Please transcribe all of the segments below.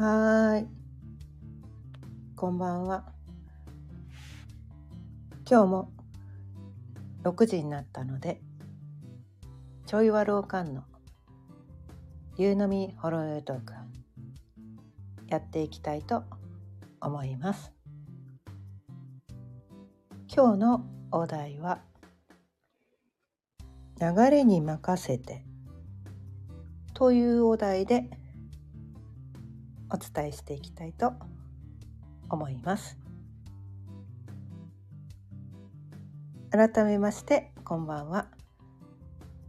はい。こんばんは。今日も6時になったので、ちょいわろうかんの夕飲みほろよいトークやっていきたいと思います。今日のお題は流れに任せてというお題でお伝えしていきたいと思います。改めましてこんばんは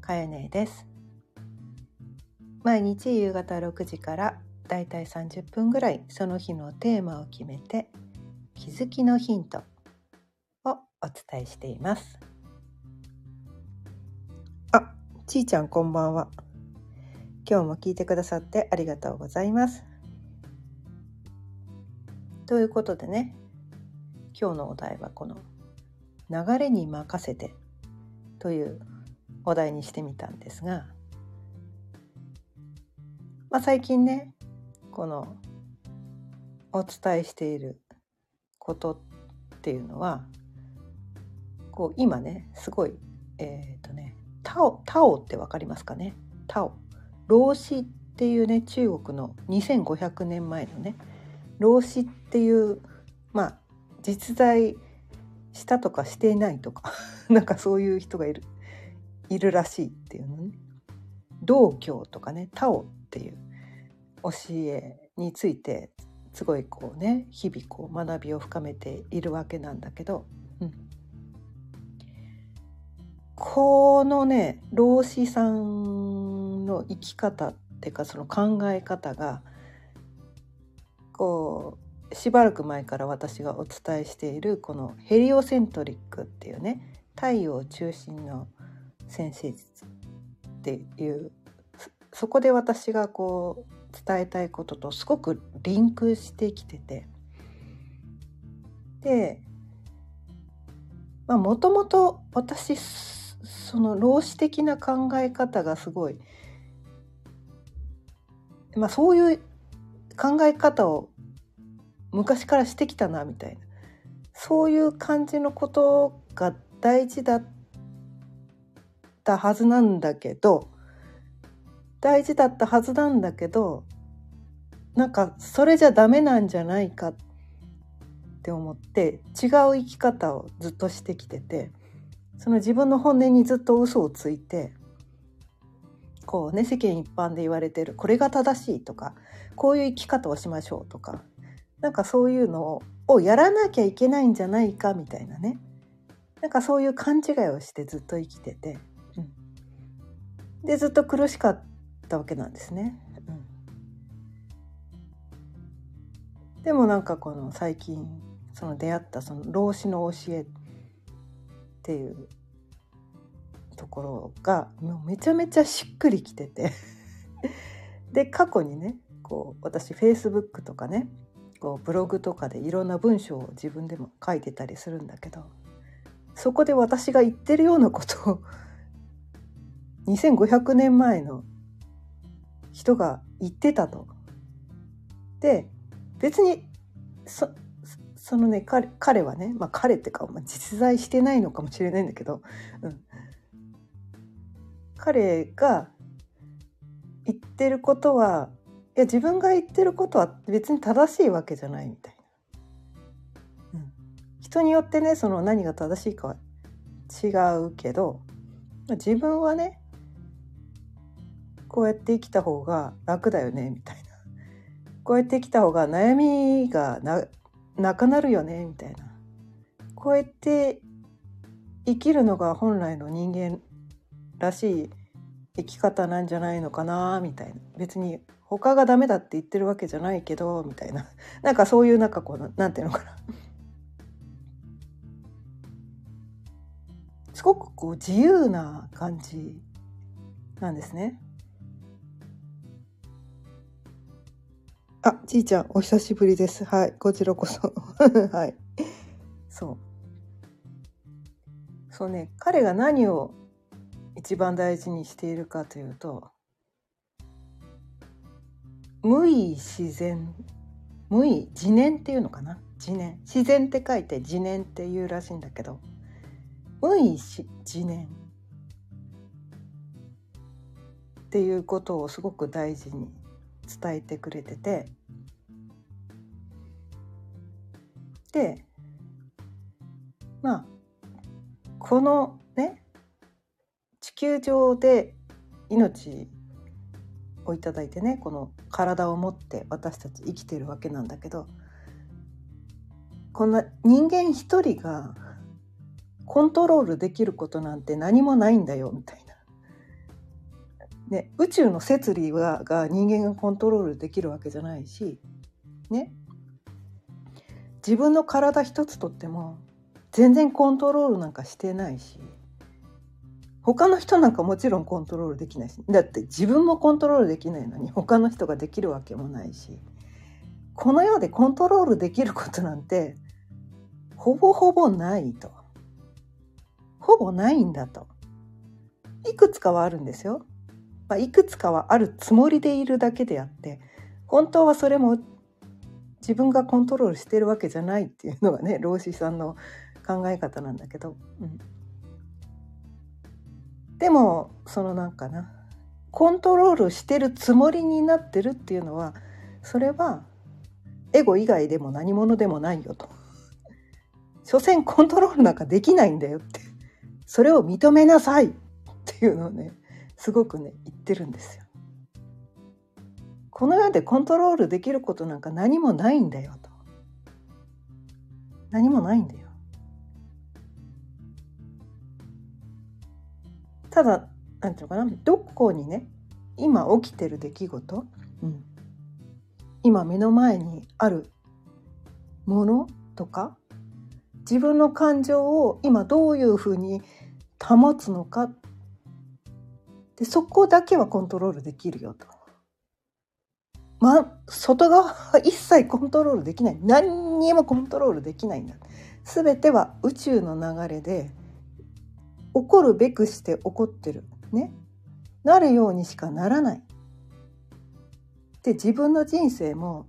かよねです。毎日夕方6時からだいたい30分ぐらいその日のテーマを決めて気づきのヒントをお伝えしています。あ、ちーちゃんこんばんは。今日も聞いてくださってありがとうございます。ということでね今日のお題はこの「流れに任せて」というお題にしてみたんですが、まあ、最近ねこのお伝えしていることっていうのはこう今ねすごいえっ、とねタオタオって分かりますかね？タオ。老子っていうね中国の2500年前のね老子っていうまあ実在したとかしていないとか なんかそういう人がいるいるらしいっていうのね。道教とかねタオっていう教えについてすごいこうね日々こう学びを深めているわけなんだけど、うん、このね老子さんの生き方っていうかその考え方がこうしばらく前から私がお伝えしているこのヘリオセントリックっていうね太陽中心の先生術っていうそこで私がこう伝えたいこととすごくリンクしてきてて。でまあもともと私その老子的な考え方がすごいまあそういう考え方を昔からしてきたなみたいな。そういう感じのことが大事だったはずなんだけど大事だったはずなんだけどなんかそれじゃダメなんじゃないかって思って違う生き方をずっとしてきててその自分の本音にずっと嘘をついてこうね世間一般で言われてるこれが正しいとかこういう生き方をしましょうとかなんかそういうのをやらなきゃいけないんじゃないかみたいなね。なんかそういう勘違いをしてずっと生きてて、うん、でずっと苦しかったわけなんですね。でもなんかこの最近その出会ったその老子の教えっていうところがもうめちゃめちゃしっくりきてて。で過去にねこう私フェイスブックとかねこうブログとかでいろんな文章を自分でも書いてたりするんだけどそこで私が言ってるようなことを2500年前の人が言ってたと。で別にそそのね彼彼はね、まあ、彼ってか、まあ、実在してないのかもしれないんだけど、うん、彼が言ってることはや自分が言ってることは別に正しいわけじゃないみたいな、うん、人によってねその何が正しいかは違うけど自分はねこうやって生きた方が楽だよねみたいな。こうやって生きた方が悩みがななくなるよねみたいな。こうやって生きるのが本来の人間らしい生き方なんじゃないのかなみたいな。別に他がダメだって言ってるわけじゃないけどみたいな なんかそういうなんかこうなんていうのかな すごくこう自由な感じなんですね。あ、ちいちゃん、お久しぶりです。はい、こちらこそ。はい。そう。そうね、彼が何を一番大事にしているかというと、無意自然無意自然っていうのかな？自然。自然って書いて自然っていうらしいんだけど。無意自然っていうことをすごく大事に伝えてくれてて。でまあこのね地球上で命をいただいてねこの体を持って私たち生きてるわけなんだけどこんな人間一人がコントロールできることなんて何もないんだよみたいな。ね、宇宙の摂理がが人間がコントロールできるわけじゃないし、ね、自分の体一つとっても全然コントロールなんかしてないし他の人なんかもちろんコントロールできないしだって自分もコントロールできないのに他の人ができるわけもないしこの世でコントロールできることなんてほぼほぼないと。ほぼないんだと。いくつかはあるんですよ、まあ、いくつかはあるつもりでいるだけであって本当はそれも自分がコントロールしてるわけじゃないっていうのがね老子さんの考え方なんだけど、うん、でもそのなんかなコントロールしてるつもりになってるっていうのはそれはエゴ以外でも何者でもないよと。所詮コントロールなんかできないんだよってそれを認めなさいっていうのをねすごくね言ってるんですよ。この世でコントロールできることなんか何もないんだよと。何もないんだよ。ただなんていうかな？どこにね今起きてる出来事、うん、今目の前にあるものとか自分の感情を今どういうふうに保つのか？でそこだけはコントロールできるよと。まあ、外側は一切コントロールできない。何にもコントロールできないんだ。全ては宇宙の流れで起こるべくして起こってる。ね。なるようにしかならない。で自分の人生も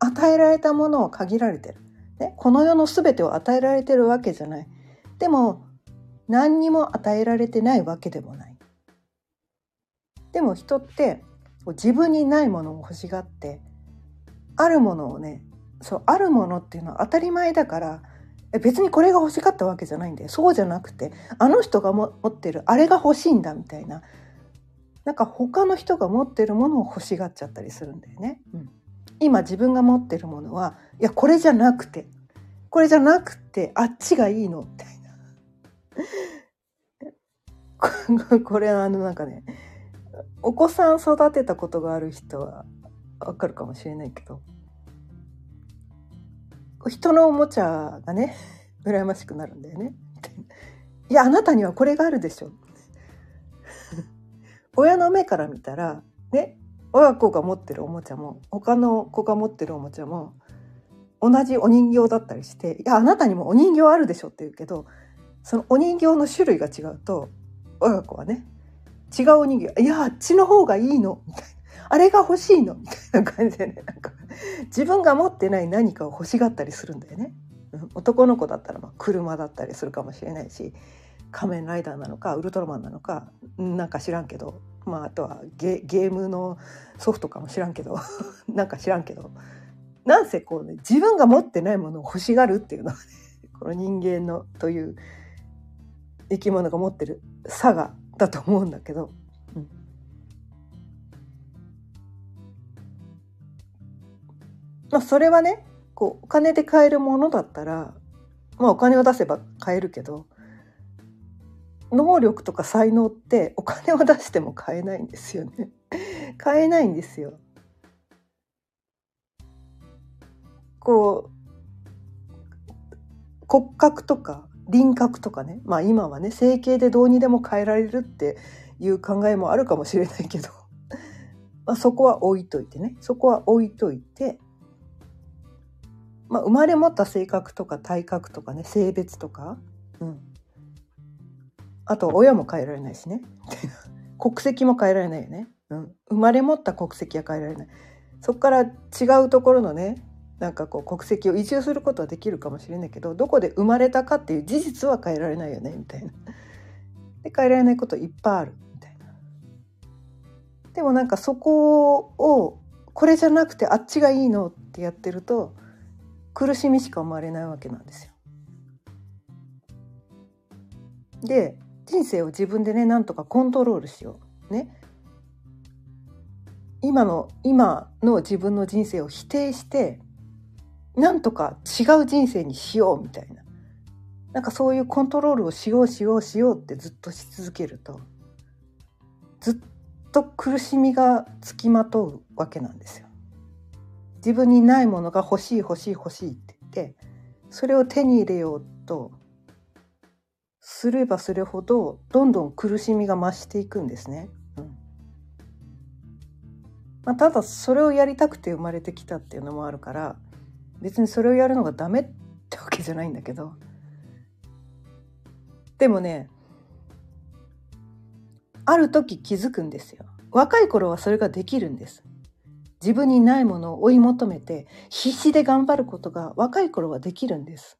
与えられたものを限られてる、ね、この世の全てを与えられてるわけじゃない。でも何にも与えられてないわけでもない。でも人って自分にないものを欲しがってあるものをねそうあるものっていうのは当たり前だから別にこれが欲しかったわけじゃないんだよ。そうじゃなくてあの人が持ってるあれが欲しいんだみたいな。なんか他の人が持ってるものを欲しがっちゃったりするんだよね。うん、今自分が持ってるものはいやこれじゃなくて。これじゃなくてあっちがいいのみたいな。これあのなんかねお子さん育てたことがある人はわかるかもしれないけど。人のおもちゃがね羨ましくなるんだよね。いやあなたにはこれがあるでしょ。親の目から見たらね親子が持ってるおもちゃも他の子が持ってるおもちゃも同じお人形だったりして「いやあなたにもお人形あるでしょ」って言うけどそのお人形の種類が違うと親子はね違うお人形「いやあっちの方がいいの」みたいな「あれが欲しいの」みたいな感じでねなんか自分が持ってない何かを欲しがったりするんだよね。男の子だったらまあ車だったりするかもしれないし仮面ライダーなのかウルトラマンなのかなんか知らんけど、まあ、あとはゲームのソフトかも知らんけど なんか知らんけどなんせこうね自分が持ってないものを欲しがるっていうのはねこの人間のという生き物が持ってる差がだと思うんだけど、まあそれはねこうお金で買えるものだったらまあお金を出せば買えるけど能力とか才能ってお金を出しても買えないんですよね 買えないんですよ。こう骨格とか輪郭とかねまあ今はね整形でどうにでも変えられるっていう考えもあるかもしれないけど まあそこは置いといてねそこは置いといてまあ、生まれ持った性格とか体格とかね性別とか、うん、あと親も変えられないしね。国籍も変えられないよね、うん、生まれ持った国籍は変えられない。そこから違うところのねなんかこう国籍を移住することはできるかもしれないけどどこで生まれたかっていう事実は変えられないよねみたいな。で変えられないこといっぱいあるみたいな。でもなんかそこをこれじゃなくてあっちがいいのってやってると苦しみしか生まれないわけなんですよ。で人生を自分でねなんとかコントロールしよう。ね。今の今の自分の人生を否定してなんとか違う人生にしようみたいななんかそういうコントロールをしようしようしようってずっとし続けるとずっと苦しみがつきまとうわけなんですよ。自分にないものが欲しい欲しい欲しいって言ってそれを手に入れようとすればするほどどんどん苦しみが増していくんですね。うん。まあ、ただそれをやりたくて生まれてきたっていうのもあるから別にそれをやるのがダメってわけじゃないんだけどでもねある時気づくんですよ。若い頃はそれができるんです。自分にないものを追い求めて必死で頑張ることが若い頃はできるんです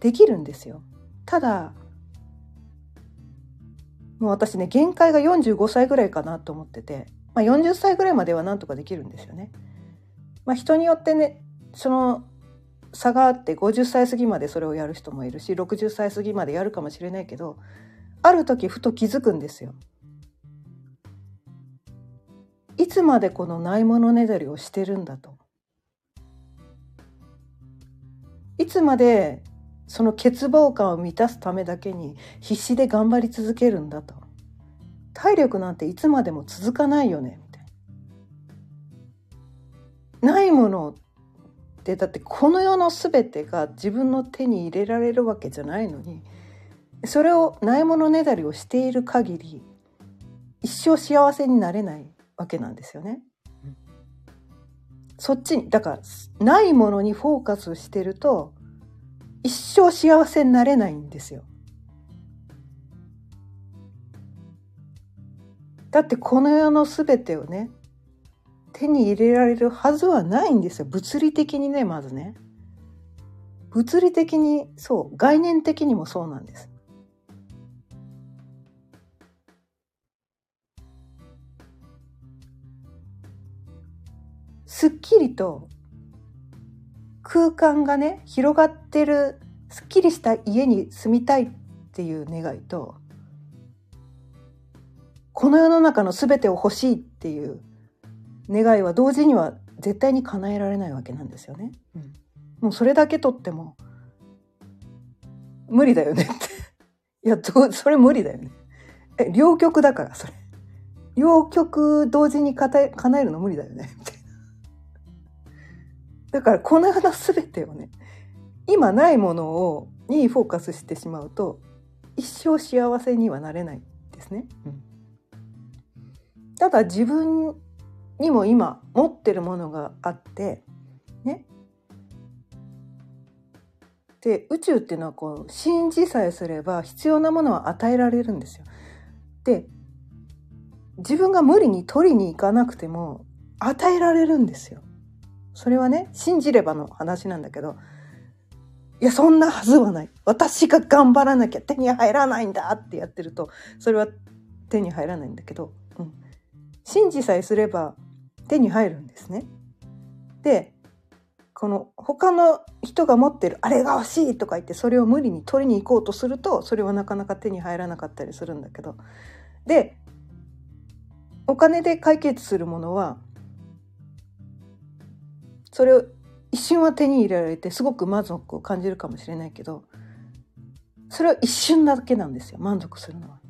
できるんですよただもう私ね限界が45歳ぐらいかなと思ってて、まあ、40歳ぐらいまではなんとかできるんですよね。まあ、人によってねその差があって50歳過ぎまでそれをやる人もいるし60歳過ぎまでやるかもしれないけどある時ふと気づくんですよ。いつまでこのないものねだりをしてるんだと。いつまでその欠乏感を満たすためだけに必死で頑張り続けるんだと。体力なんていつまでも続かないよねみたいな。ないものってだってこの世の全てが自分の手に入れられるわけじゃないのにそれをないものねだりをしている限り一生幸せになれないわけなんですよね。そっちだからないものにフォーカスしてると一生幸せになれないんですよ。だってこの世の全てをね手に入れられるはずはないんですよ物理的にねまずね物理的にそう概念的にもそうなんですすっきりと空間がね広がってるすっきりした家に住みたいっていう願いとこの世の中の全てを欲しいっていう願いは同時には絶対に叶えられないわけなんですよね。うん、もうそれだけとっても無理だよねって いやそれ無理だよね。え両極だからそれ。両極同時に叶えるの無理だよね。だからこの世の全てをね今ないものをにフォーカスしてしまうと一生幸せにはなれないですね。うん、ただ自分にも今持ってるものがあってねで宇宙っていうのはこう信じさえすれば必要なものは与えられるんですよ。で自分が無理に取りに行かなくても与えられるんですよ。それはね信じればの話なんだけどいやそんなはずはない。私が頑張らなきゃ手に入らないんだってやってるとそれは手に入らないんだけど、うん、信じさえすれば手に入るんですね。でこの他の人が持ってるあれが欲しいとか言ってそれを無理に取りに行こうとするとそれはなかなか手に入らなかったりするんだけど。でお金で解決するものはそれを一瞬は手に入れられてすごく満足を感じるかもしれないけどそれは一瞬だけなんですよ満足するのは。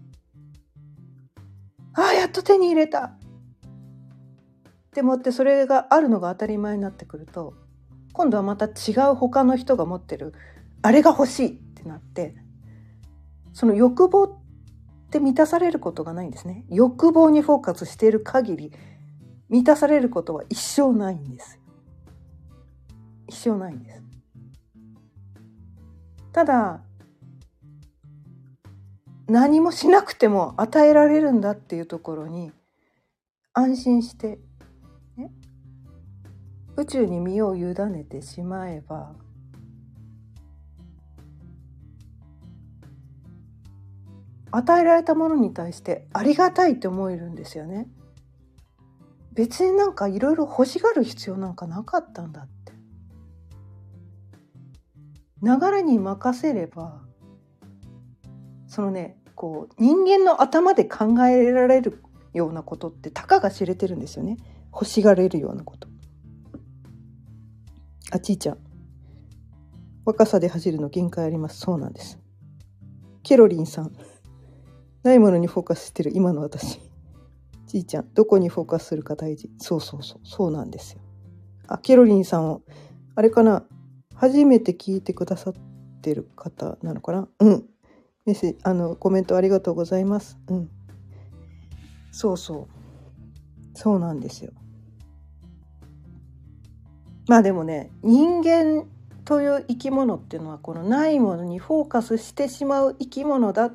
ああやっと手に入れた。でもってそれがあるのが当たり前になってくると今度はまた違う他の人が持ってるあれが欲しいってなってその欲望って満たされることがないんですね。欲望にフォーカスしている限り満たされることは一生ないんです一生ないんですただ何もしなくても与えられるんだっていうところに安心してね、宇宙に身を委ねてしまえば与えられたものに対してありがたいって思えるんですよね。別になんかいろいろ欲しがる必要なんかなかったんだって流れに任せればそのねこう人間の頭で考えられるようなことってたかが知れてるんですよね。欲しがれるようなこと。あちいちゃん。若さで走るの限界あります。そうなんです。ケロリンさん。ないものにフォーカスしてる今の私。ちいちゃん、どこにフォーカスするか大事。そうそうそう、そうなんですよ。あ、ケロリンさんを、あれかな、初めて聞いてくださってる方なのかな？うん。メッセあの、コメントありがとうございます。うん。そうそう。そうなんですよ。まあでもね、人間という生き物っていうのは、このないものにフォーカスしてしまう生き物だっ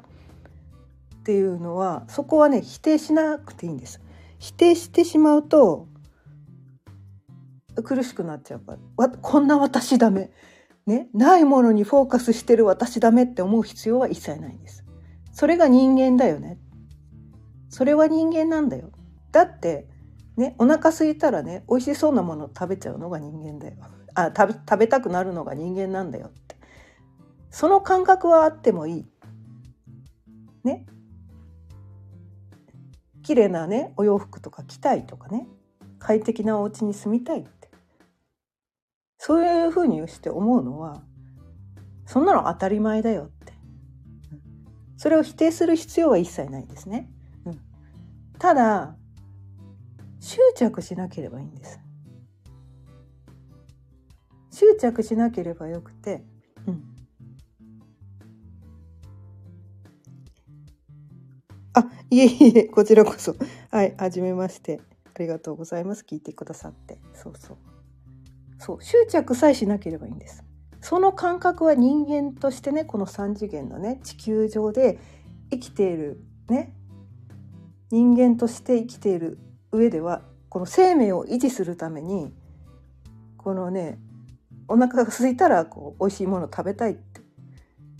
ていうのはそこはね否定しなくていいんです。否定してしまうと苦しくなっちゃうからこんな私ダメ、ね、ないものにフォーカスしてる私ダメって思う必要は一切ないんです。それが人間だよね。それは人間なんだよ。だってねお腹空いたらね美味しそうなもの食べちゃうのが人間だよ。あ食べ食べたくなるのが人間なんだよって。その感覚はあってもいい。ね綺麗なねお洋服とか着たいとかね快適なお家に住みたいってそういうふうにして思うのはそんなの当たり前だよってそれを否定する必要は一切ないですね、うん、ただ執着しなければいいんです執着しなければよくて、うん、あ、いえいえ、こちらこそ。はい、はじめまして。ありがとうございます。聞いてくださって。そうそう。そう、執着さえしなければいいんです。その感覚は人間としてね、この3次元のね、地球上で生きているね、人間として生きている上では、この生命を維持するために、このね、お腹が空いたらこう美味しいもの食べたいって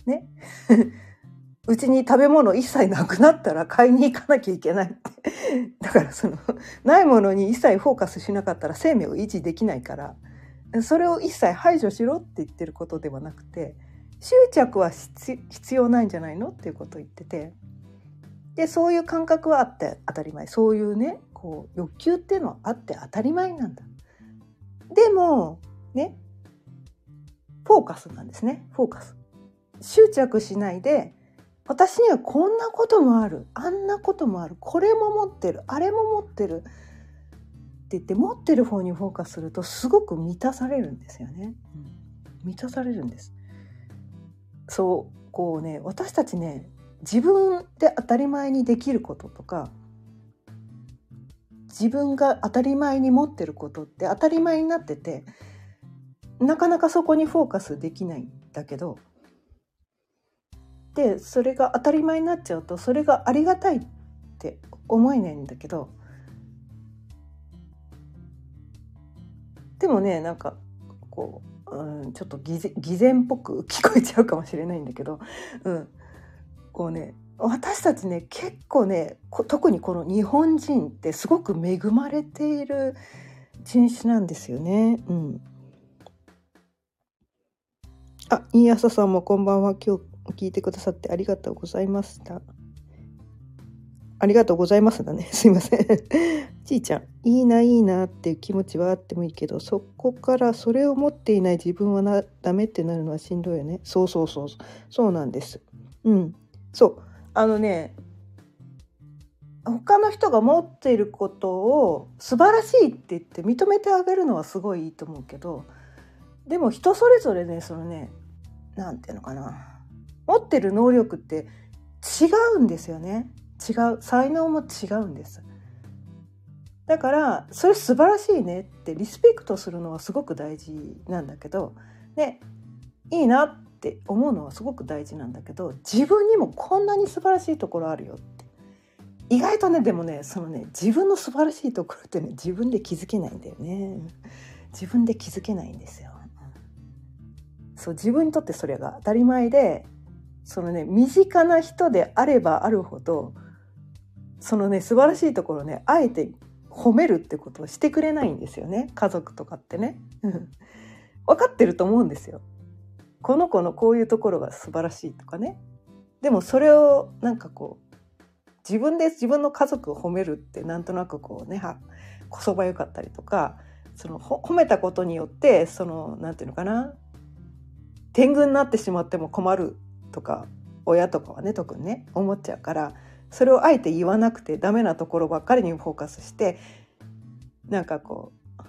ね うちに食べ物一切なくなったら買いに行かなきゃいけないってだからそのないものに一切フォーカスしなかったら生命を維持できないからそれを一切排除しろって言ってることではなくて執着は必要ないんじゃないのっていうことを言っててでそういう感覚はあって当たり前。そういうねこう欲求っていうのはあって当たり前なんだ。でもねフォーカスなんですね。フォーカス。執着しないで私にはこんなこともある。あんなこともある。これも持ってる。あれも持ってる。言って持ってる方にフォーカスするとすごく満たされるんですよね、うん、満たされるんです。そうこうね私たちね自分で当たり前にできることとか自分が当たり前に持ってることって当たり前になっててなかなかそこにフォーカスできないんだけどでそれが当たり前になっちゃうとそれがありがたいって思えないんだけどでもねなんかこう、うん、ちょっと偽善っぽく 聞こえちゃうかもしれないんだけど、うん、こうね私たちね結構ね特にこの日本人ってすごく恵まれている人種なんですよね。うん、あ、いい朝さんもこんばんは。今日聞いてくださってありがとうございました。ありがとうございますだね。すいません。ちいちゃん、いいな、いいなっていう気持ちはあってもいいけど、そこからそれを持っていない自分はなダメってなるのはしんどいよね。そうそうそう。そうなんです。うん。そう。あのね、他の人が持っていることを素晴らしいって言って認めてあげるのはすごいいいと思うけど、でも人それぞれね、そのね、なんていうのかな。持ってる能力って違うんですよね違う才能も違うんです。だからそれ素晴らしいねってリスペクトするのはすごく大事なんだけどねいいなって思うのはすごく大事なんだけど自分にもこんなに素晴らしいところあるよって。意外とねでもねそのね自分の素晴らしいところってね自分で気づけないんだよね。自分で気づけないんですよ。そう自分にとってそれが当たり前でそのね身近な人であればあるほどそのね素晴らしいところねあえて褒めるってことをしてくれないんですよね家族とかってね。分かってると思うんですよ。この子のこういうところが素晴らしいとかね。でもそれをなんかこう自分で自分の家族を褒めるってなんとなくこうねこそばよかったりとかその褒めたことによってそのなんていうのかな天狗になってしまっても困るとか親とかはね特にね思っちゃうからそれをあえて言わなくてダメなところばっかりにフォーカスしてなんかこう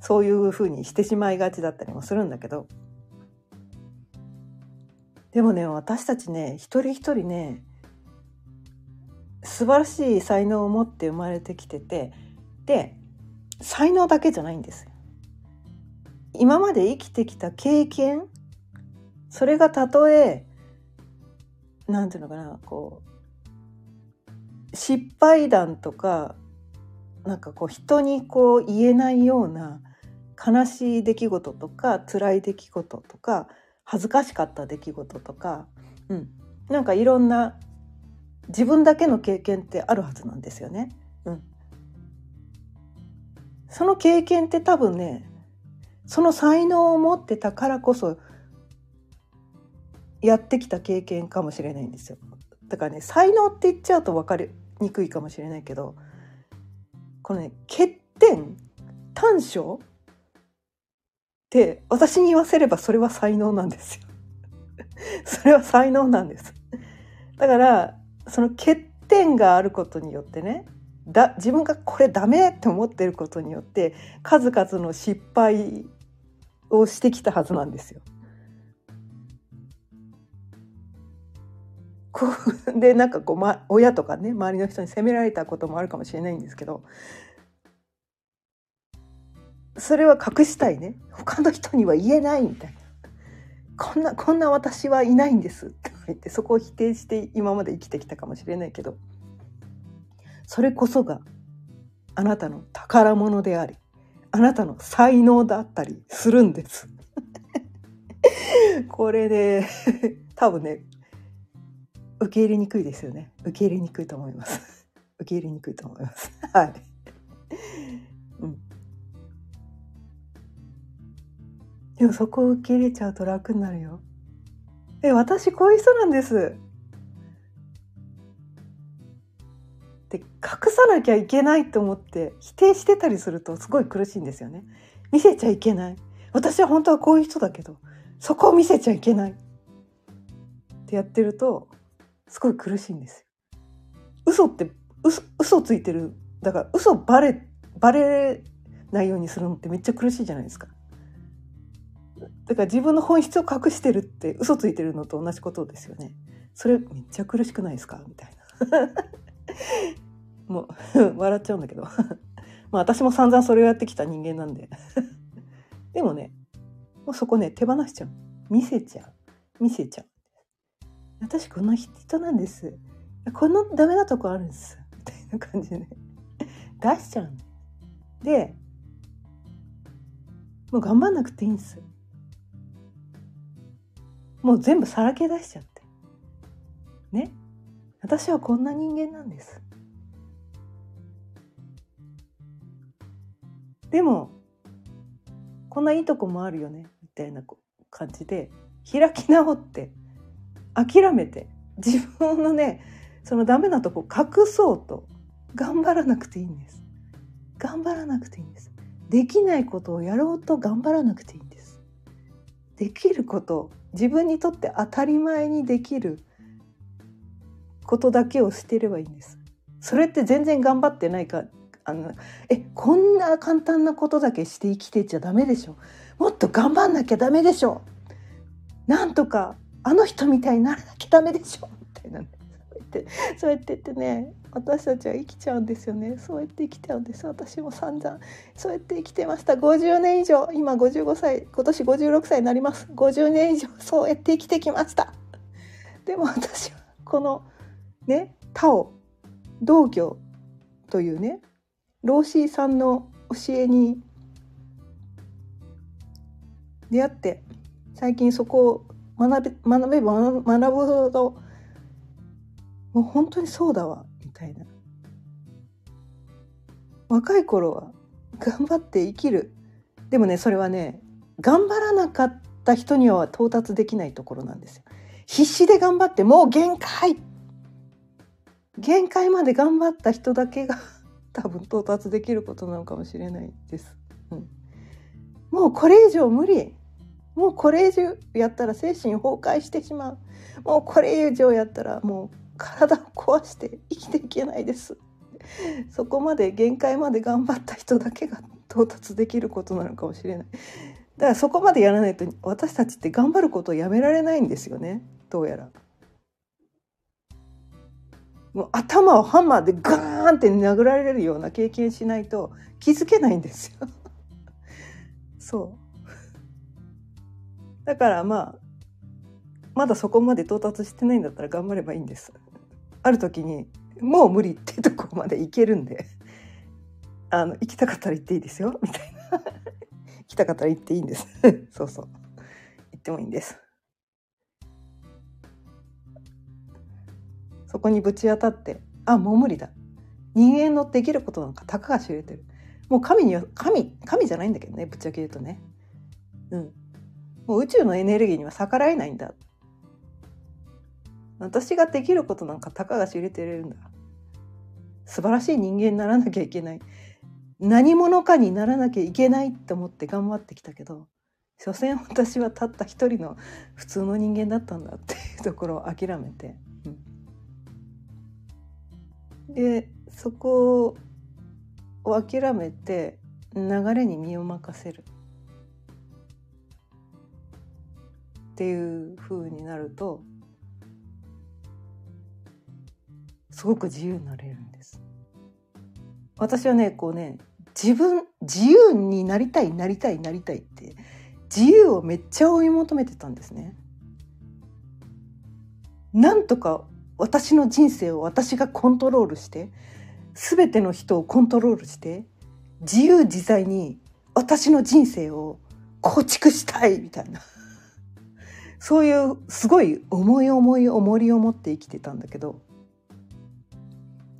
そういうふうにしてしまいがちだったりもするんだけどでもね私たちね一人一人ね素晴らしい才能を持って生まれてきててで才能だけじゃないんですよ。今まで生きてきた経験それがたとえなんていうのかなこう失敗談とかなんかこう人にこう言えないような悲しい出来事とか辛い出来事とか恥ずかしかった出来事とか、うん、なんかいろんな自分だけの経験ってあるはずなんですよね。うん、その経験って多分ねその才能を持ってたからこそやってきた経験かもしれないんですよ。だからね才能って言っちゃうと分かりにくいかもしれないけどこのね欠点短所って私に言わせればそれは才能なんですよ。それは才能なんです。だからその欠点があることによってねだ自分がこれダメって思ってることによって数々の失敗をしてきたはずなんですよ。こう でなんかこう、ま、親とかね周りの人に責められたこともあるかもしれないんですけど。それは隠したいね。他の人には言えないみたいな。こんなこんな私はいないんですって言ってそこを否定して今まで生きてきたかもしれないけど。それこそがあなたの宝物でありあなたの才能だったりするんです。これで、多分ね受け入れにくいですよね。受け入れにくいと思います。受け入れにくいと思います。はい。うん。でもそこを受け入れちゃうと楽になるよ。え私こういう人なんです。で隠さなきゃいけないと思って否定してたりするとすごい苦しいんですよね。見せちゃいけない。私は本当はこういう人だけどそこを見せちゃいけない。ってやってるとすごい苦しいんですよ。嘘って嘘嘘ついてるだから嘘バレバレないようにするのってめっちゃ苦しいじゃないですか。だから自分の本質を隠してるって嘘ついてるのと同じことですよね。それめっちゃ苦しくないですか？みたいな。もう 笑っちゃうんだけど。まあ私も散々それをやってきた人間なんで。でもねもうそこね手放しちゃう。見せちゃう。見せちゃう。私この人なんです。このダメなとこあるんです。みたいな感じで 出しちゃうでもう頑張んなくていいんです。もう全部さらけ出しちゃって。ね。私はこんな人間なんです。でもこんないいとこもあるよね。みたいな感じで開き直って。諦めて自分のねそのダメなとこ隠そうと頑張らなくていいんです。頑張らなくていいんです。できないことをやろうと頑張らなくていいんです。できること自分にとって当たり前にできることだけをしていればいいんです。それって全然頑張ってないかあのえこんな簡単なことだけして生きてちゃダメでしょ。もっと頑張んなきゃダメでしょ。なんとかあの人みたいにならなきゃダメでしょみたいな、ね、そうやって言ってね私たちは生きちゃうんですよね。そうやって生きちゃうんです。私も散々そうやって生きてました。50年以上今55歳今年56歳になります。50年以上そうやって生きてきました。でも私はこのね他を道教というね老子さんの教えに出会って最近そこを学べ学べば学ぶほどもう本当にそうだわみたいな。若い頃は頑張って生きる。でもねそれはね頑張らなかった人には到達できないところなんですよ。必死で頑張ってもう限界。限界まで頑張った人だけが 多分到達できることなのかもしれないです、うん、もうこれ以上無理。もうこれ以上やったら精神崩壊してしまう。もうこれ以上やったらもう体を壊して生きていけないです。そこまで限界まで頑張った人だけが到達できることなのかもしれない。だからそこまでやらないと私たちって頑張ることをやめられないんですよね。どうやら。もう頭をハンマーでガーンって殴られるような経験しないと気づけないんですよ。そう。だからまあまだそこまで到達してないんだったら頑張ればいいんです。ある時にもう無理ってとこまでいけるんであの行きたかったら行っていいですよみたいな。行きたかったら行っていいんです。そうそう。行ってもいいんです。そこにぶち当たってあもう無理だ。人間のできることなんかたかが知れてる。もう神には神神じゃないんだけどねぶっちゃけ言うとね。うん。もう宇宙のエネルギーには逆らえないんだ。私ができることなんかたかが知れてるんだ。素晴らしい人間にならなきゃいけない。何者かにならなきゃいけないって思って頑張ってきたけど所詮私はたった一人の普通の人間だったんだっていうところを諦めて、うん、でそこを諦めて流れに身を任せる。っていう風になるとすごく自由になれるんです。私はねこうね自分自由になりたいなりたいなりたいって自由をめっちゃ追い求めてたんですね。なんとか私の人生を私がコントロールして全ての人をコントロールして自由自在に私の人生を構築したいみたいなそういうすごい重い重い重りを持って生きてたんだけど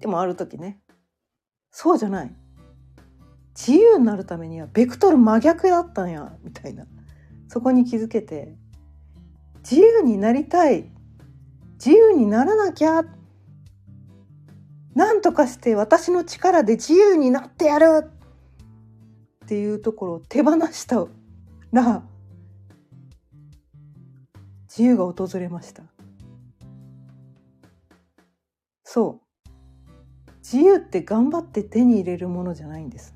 でもある時ねそうじゃない。自由になるためにはベクトル真逆だったんやみたいな。そこに気づけて自由になりたい。自由にならなきゃ。なんとかして私の力で自由になってやる。っていうところを手放したら自由が訪れましたそう自由って頑張って手に入れるものじゃないんです。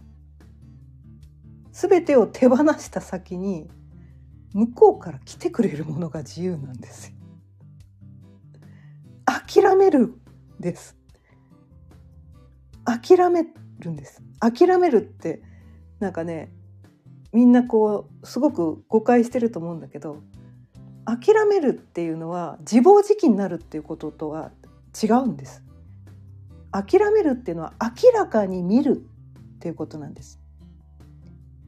全てを手放した先に向こうから来てくれるものが自由なんです。諦めるです。諦めるんです。諦めるってなんかねみんなこうすごく誤解してると思うんだけど諦めるっていうのは自暴自棄になるっていうこととは違うんです。諦めるっていうのは明らかに見るっていうことなんです。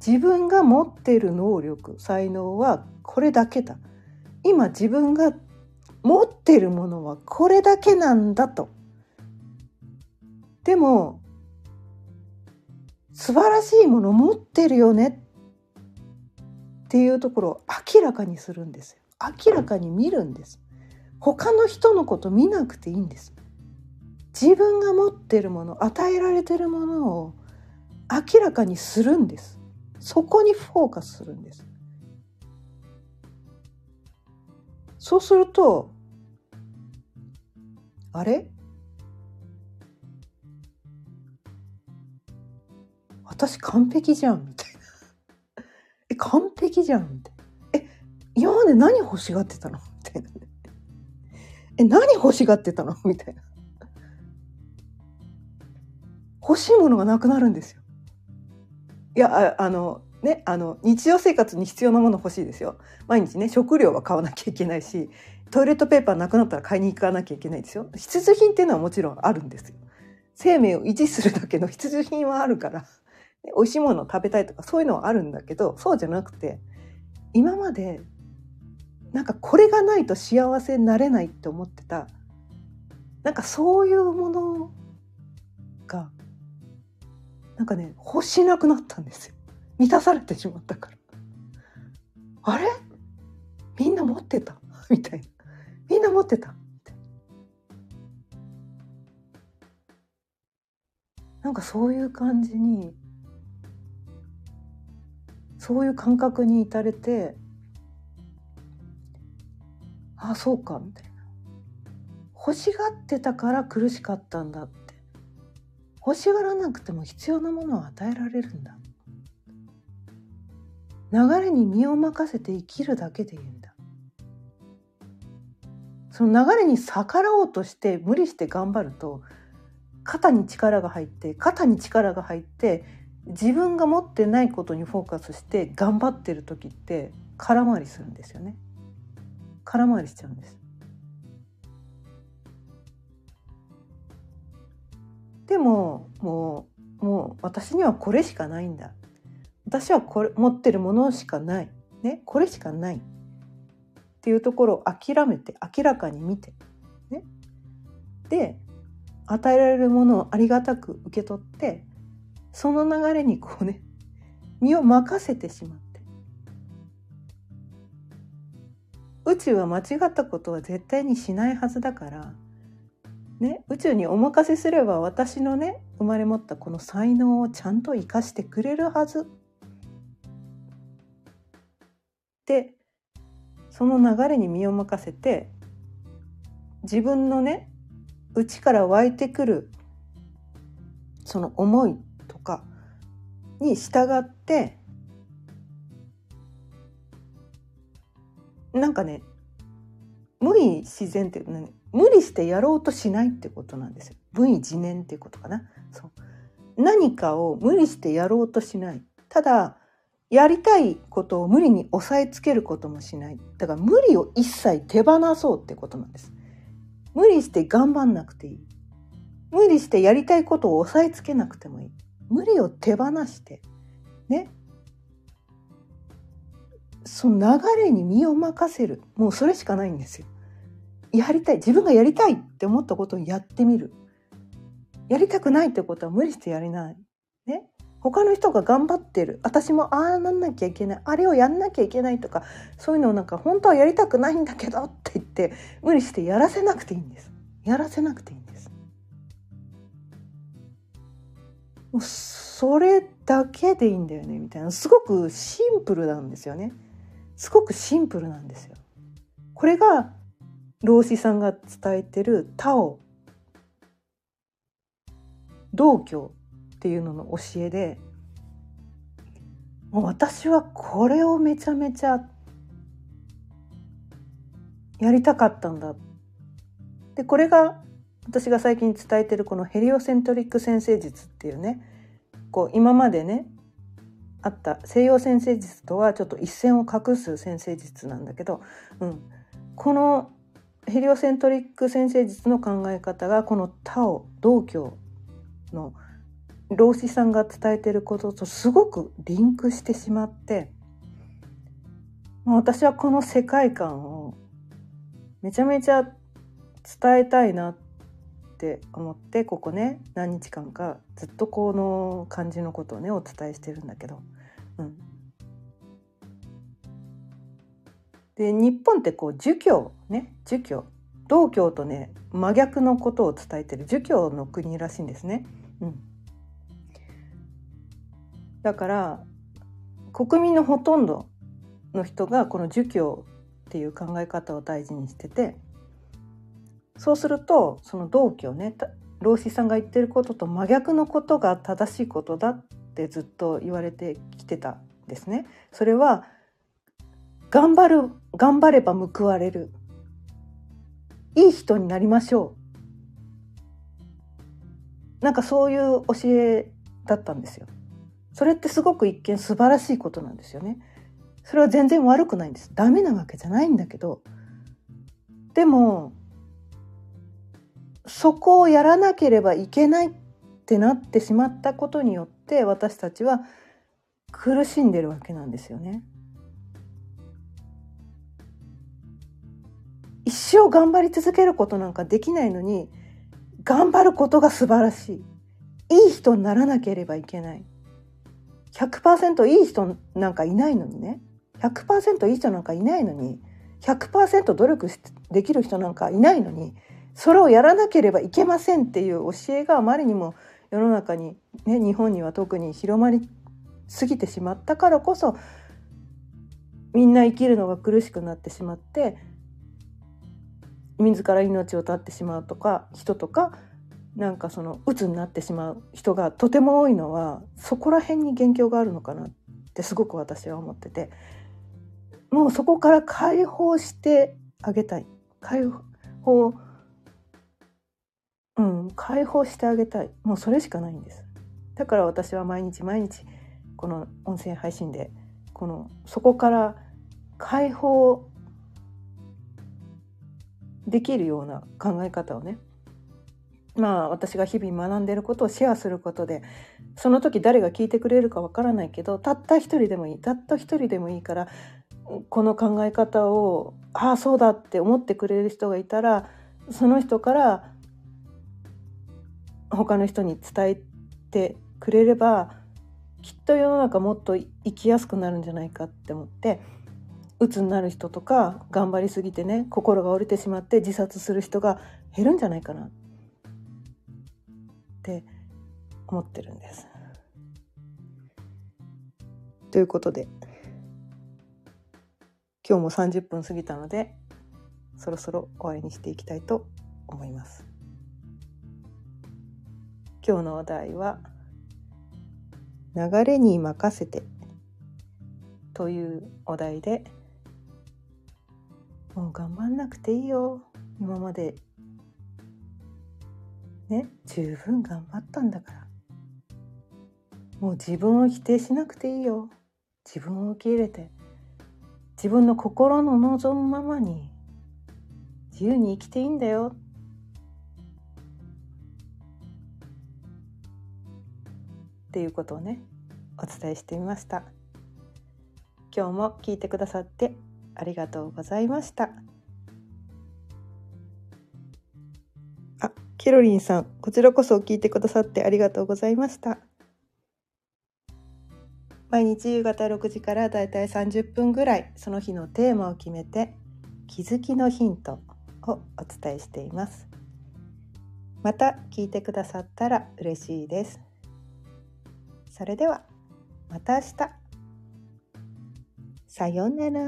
自分が持っている能力才能はこれだけだ今自分が持っているものはこれだけなんだとでも素晴らしいもの持ってるよねっていうところを明らかにするんですよ明らかに見るんです。他の人のこと見なくていいんです。自分が持ってるもの与えられてるものを明らかにするんです。そこにフォーカスするんです。そうするとあれ？私完璧じゃんみたいな。え完璧じゃんみたいな。今まで何欲しがってたの？みたいなえ何欲しがってたの？みたいな欲しいものがなくなるんですよ。いやあのねあの日常生活に必要なもの欲しいですよ。毎日ね食料は買わなきゃいけないしトイレットペーパーなくなったら買いに行かなきゃいけないですよ。必需品っていうのはもちろんあるんですよ。生命を維持するだけの 必需品はあるからね美味しいものを食べたいとかそういうのはあるんだけどそうじゃなくて今までなんかこれがないと幸せになれないって思ってた。なんかそういうものがなんかね欲しなくなったんですよ。満たされてしまったから。あれ？みんな持ってた？みたいな。みんな持ってた？なんかそういう感じにそういう感覚に至れてあそうかみたいな。欲しがってたから苦しかったんだって。欲しがらなくても必要なものを与えられるんだ。流れに身を任せて生きるだけでいいんだ。その流れに逆らおうとして無理して頑張ると肩に力が入って肩に力が入って自分が持ってないことにフォーカスして頑張ってる時って空回りするんですよね。空回りしちゃうんです。でももうもう私にはこれしかないんだ。私はこれ持ってるものしかない。ねこれしかない。っていうところを諦めて明らかに見て。ね。で与えられるものをありがたく受け取ってその流れにこうね身を任せてしまっ宇宙は間違ったことは絶対にしないはずだから。ね宇宙にお任せすれば私のね生まれ持ったこの才能をちゃんと生かしてくれるはず。でその流れに身を任せて自分のね内から湧いてくるその思いとかに従ってなんかね無理自然って何？無理してやろうとしないってことなんですよ。無意自念っていうことかな。そう何かを無理してやろうとしない。ただやりたいことを無理に押さえつけることもしない。だから無理を一切手放そうってことなんです。無理して頑張んなくていい。無理してやりたいことを押さえつけなくてもいい。無理を手放して、ね。その流れに身を任せる。もうそれしかないんですよ。やりたい。自分がやりたいって思ったことをやってみる。やりたくないってことは無理してやれない。ね。他の人が頑張ってる。私もああなんなきゃいけない。あれをやんなきゃいけないとか、そういうのをなんか本当はやりたくないんだけどって言って無理してやらせなくていいんです。やらせなくていいんです。もうそれだけでいいんだよねみたいな。すごくシンプルなんですよね。すごくシンプルなんですよ。これが老子さんが伝えてるタオ道教っていうのの教えでもう私はこれをめちゃめちゃやりたかったんだでこれが私が最近伝えてるこのヘリオセントリック先生術っていうねこう今までねあった西洋先生術とはちょっと一線を画す先生術なんだけど、うん、このヘリオセントリック先生術の考え方がこのタオ道教の老子さんが伝えてることとすごくリンクしてしまって私はこの世界観をめちゃめちゃ伝えたいなって思ってここね何日間かずっとこの感じのことをねお伝えしてるんだけど、うん、で日本ってこう儒教ね儒教。道教とね真逆のことを伝えてる儒教の国らしいんですね。うん、だから国民のほとんどの人がこの儒教っていう考え方を大事にしててそうするとその道教ね老子さんが言ってることと真逆のことが正しいことだっってずっと言われてきてたんですね。それは頑張る頑張れば報われる。いい人になりましょう。なんかそういう教えだったんですよ。それってすごく一見素晴らしいことなんですよね。それは全然悪くないんです。ダメなわけじゃないんだけど。でもそこをやらなければいけないっってなってしまったことによって私たちは苦しんでるわけなんですよね。一生頑張り続けることなんかできないのに頑張ることが素晴らしい。いい人にならなければいけない。100%いい人なんかいないのにね。100%いい人なんかいないのに100%努力できる人なんかいないのにそれをやらなければいけませんっていう教えがあまりにも世の中に、ね、日本には特に広まりすぎてしまったからこそみんな生きるのが苦しくなってしまって自ら命を絶ってしまうとか人とかなんかその鬱になってしまう人がとても多いのはそこら辺に元凶があるのかなってすごく私は思っててもうそこから解放してあげたい。解放うん解放してあげたい。もうそれしかないんです。だから私は毎日毎日この音声配信でこのそこから解放できるような考え方をねまあ私が日々学んでることをシェアすることでその時誰が聞いてくれるかわからないけどたった一人でもいいたった一人でもいいからこの考え方をああそうだって思ってくれる人がいたらその人から他の人に伝えてくれればきっと世の中もっと生きやすくなるんじゃないかって思って鬱になる人とか頑張りすぎてね心が折れてしまって自殺する人が減るんじゃないかなって思ってるんです。ということで今日も30分過ぎたのでそろそろ終わりにしていきたいと思います。今日のお題は「流れに任せて」というお題でもう頑張んなくていいよ。今までね十分頑張ったんだから。もう自分を否定しなくていいよ。自分を受け入れて自分の心の望むままに自由に生きていいんだよ。っていうことをねお伝えしてみました今日も聞いてくださってありがとうございました。あ、ケロリンさん、こちらこそ聞いてくださってありがとうございました。毎日夕方6時からだいたい30分ぐらいその日のテーマを決めて気づきのヒントをお伝えしています。また聞いてくださったら嬉しいです。それではまた明日。さようなら。